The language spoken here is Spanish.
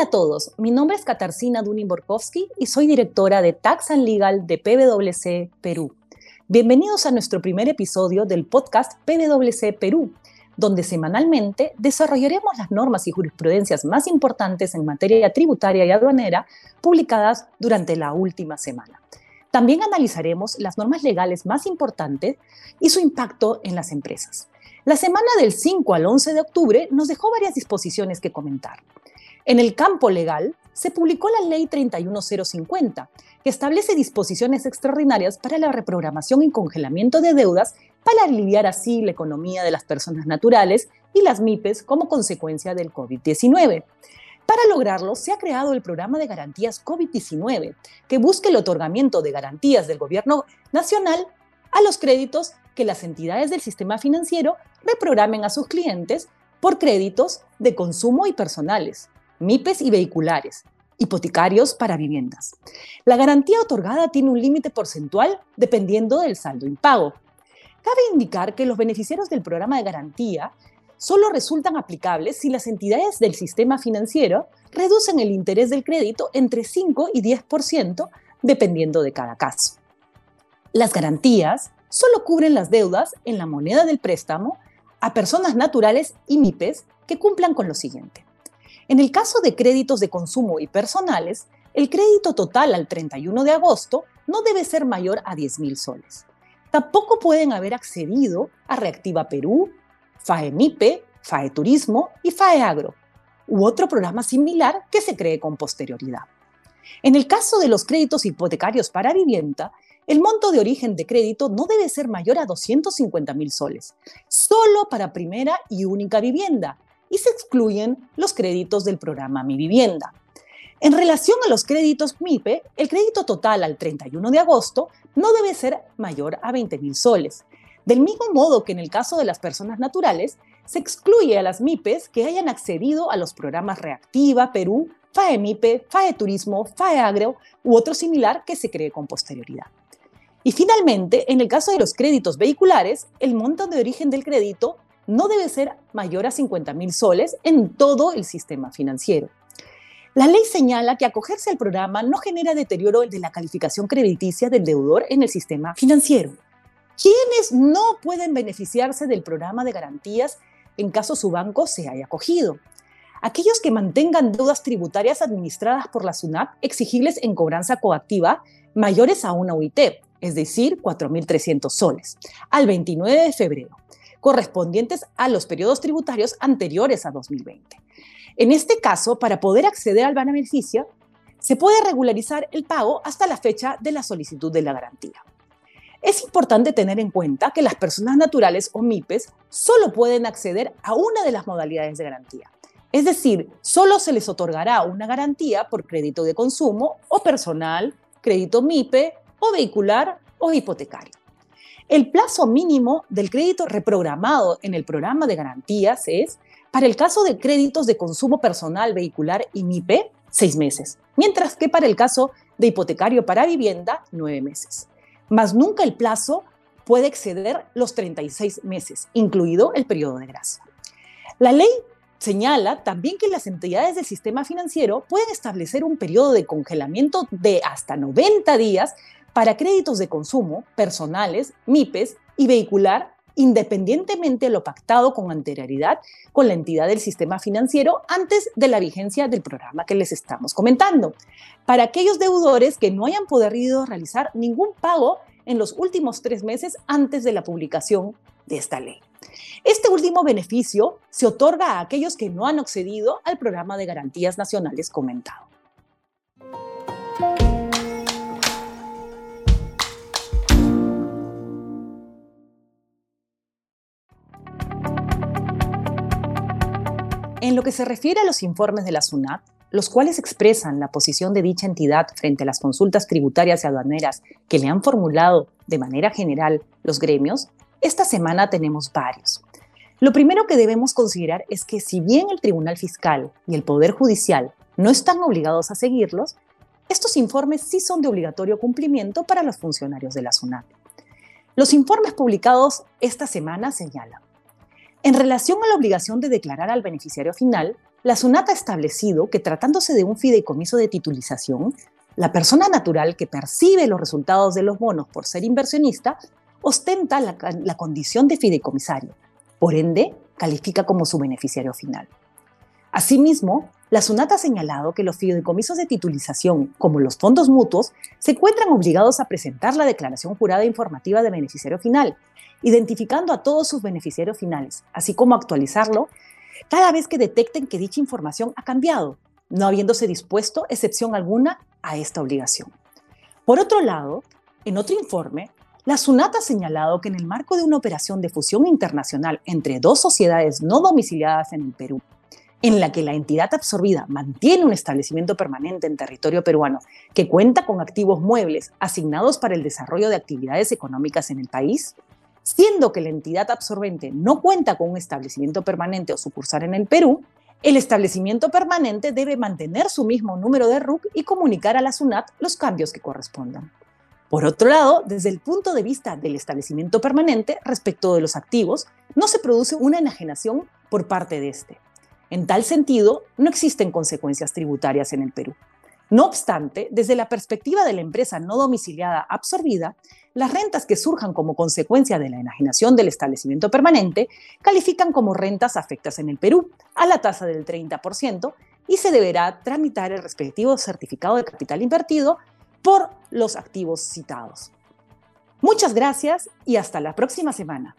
Hola a todos, mi nombre es Katarzyna Dunin-Borkowski y soy directora de Tax and Legal de PwC Perú. Bienvenidos a nuestro primer episodio del podcast PwC Perú, donde semanalmente desarrollaremos las normas y jurisprudencias más importantes en materia tributaria y aduanera publicadas durante la última semana. También analizaremos las normas legales más importantes y su impacto en las empresas. La semana del 5 al 11 de octubre nos dejó varias disposiciones que comentar. En el campo legal, se publicó la Ley 31050, que establece disposiciones extraordinarias para la reprogramación y congelamiento de deudas para aliviar así la economía de las personas naturales y las MIPES como consecuencia del COVID-19. Para lograrlo, se ha creado el programa de garantías COVID-19, que busca el otorgamiento de garantías del gobierno nacional a los créditos que las entidades del sistema financiero reprogramen a sus clientes por créditos de consumo y personales, MIPES y vehiculares, hipotecarios para viviendas. La garantía otorgada tiene un límite porcentual dependiendo del saldo impago. Cabe indicar que los beneficiarios del programa de garantía solo resultan aplicables si las entidades del sistema financiero reducen el interés del crédito entre 5 y 10% dependiendo de cada caso. Las garantías solo cubren las deudas en la moneda del préstamo a personas naturales y MIPES que cumplan con lo siguiente. En el caso de créditos de consumo y personales, el crédito total al 31 de agosto no debe ser mayor a 10 mil soles. Tampoco pueden haber accedido a Reactiva Perú, FAEMIPE, FAE Turismo y FAE Agro, u otro programa similar que se cree con posterioridad. En el caso de los créditos hipotecarios para vivienda, el monto de origen de crédito no debe ser mayor a 250 mil soles, solo para primera y única vivienda, y se excluyen los créditos del programa Mi Vivienda. En relación a los créditos MIPE, el crédito total al 31 de agosto no debe ser mayor a 20 mil soles. Del mismo modo que en el caso de las personas naturales, se excluye a las MIPES que hayan accedido a los programas Reactiva, Perú, FAE MIPE, FAE Turismo, FAE Agro u otro similar que se cree con posterioridad. Y finalmente, en el caso de los créditos vehiculares, el monto de origen del crédito no debe ser mayor a 50 mil soles en todo el sistema financiero. La ley señala que acogerse al programa no genera deterioro de la calificación crediticia del deudor en el sistema financiero. ¿Quiénes no pueden beneficiarse del programa de garantías en caso su banco se haya acogido? Aquellos que mantengan deudas tributarias administradas por la SUNAT exigibles en cobranza coactiva mayores a una UIT, es decir, 4.300 soles, al 29 de febrero, correspondientes a los periodos tributarios anteriores a 2020. En este caso, para poder acceder al beneficio, se puede regularizar el pago hasta la fecha de la solicitud de la garantía. Es importante tener en cuenta que las personas naturales o MIPES solo pueden acceder a una de las modalidades de garantía. Es decir, solo se les otorgará una garantía por crédito de consumo o personal, crédito MIPE o vehicular o hipotecario. El plazo mínimo del crédito reprogramado en el programa de garantías es, para el caso de créditos de consumo personal, vehicular y MIPE, seis meses, mientras que para el caso de hipotecario para vivienda, nueve meses más nunca el plazo puede exceder los 36 meses, incluido el periodo de gracia. La ley señala también que las entidades del sistema financiero pueden establecer un periodo de congelamiento de hasta 90 días para créditos de consumo, personales, MIPES y vehicular, independientemente de lo pactado con anterioridad con la entidad del sistema financiero antes de la vigencia del programa que les estamos comentando. Para aquellos deudores que no hayan podido realizar ningún pago en los últimos tres meses antes de la publicación de esta ley. Este último beneficio se otorga a aquellos que no han accedido al programa de garantías nacionales comentado. En lo que se refiere a los informes de la SUNAT, los cuales expresan la posición de dicha entidad frente a las consultas tributarias y aduaneras que le han formulado de manera general los gremios, esta semana tenemos varios. Lo primero que debemos considerar es que si bien el Tribunal Fiscal y el Poder Judicial no están obligados a seguirlos, estos informes sí son de obligatorio cumplimiento para los funcionarios de la SUNAT. Los informes publicados esta semana señalan en relación a la obligación de declarar al beneficiario final, la SUNAT ha establecido que tratándose de un fideicomiso de titulización, la persona natural que percibe los resultados de los bonos por ser inversionista ostenta la, la condición de fideicomisario. Por ende, califica como su beneficiario final. Asimismo, la SUNAT ha señalado que los fideicomisos de titulización, como los fondos mutuos, se encuentran obligados a presentar la declaración jurada informativa de beneficiario final, identificando a todos sus beneficiarios finales, así como actualizarlo cada vez que detecten que dicha información ha cambiado, no habiéndose dispuesto excepción alguna a esta obligación. Por otro lado, en otro informe, la SUNAT ha señalado que en el marco de una operación de fusión internacional entre dos sociedades no domiciliadas en el Perú, en la que la entidad absorbida mantiene un establecimiento permanente en territorio peruano que cuenta con activos muebles asignados para el desarrollo de actividades económicas en el país, siendo que la entidad absorbente no cuenta con un establecimiento permanente o sucursal en el Perú, el establecimiento permanente debe mantener su mismo número de RUC y comunicar a la SUNAT los cambios que correspondan. Por otro lado, desde el punto de vista del establecimiento permanente respecto de los activos, no se produce una enajenación por parte de este. En tal sentido, no existen consecuencias tributarias en el Perú. No obstante, desde la perspectiva de la empresa no domiciliada absorbida, las rentas que surjan como consecuencia de la enajenación del establecimiento permanente califican como rentas afectas en el Perú a la tasa del 30% y se deberá tramitar el respectivo certificado de capital invertido por los activos citados. Muchas gracias y hasta la próxima semana.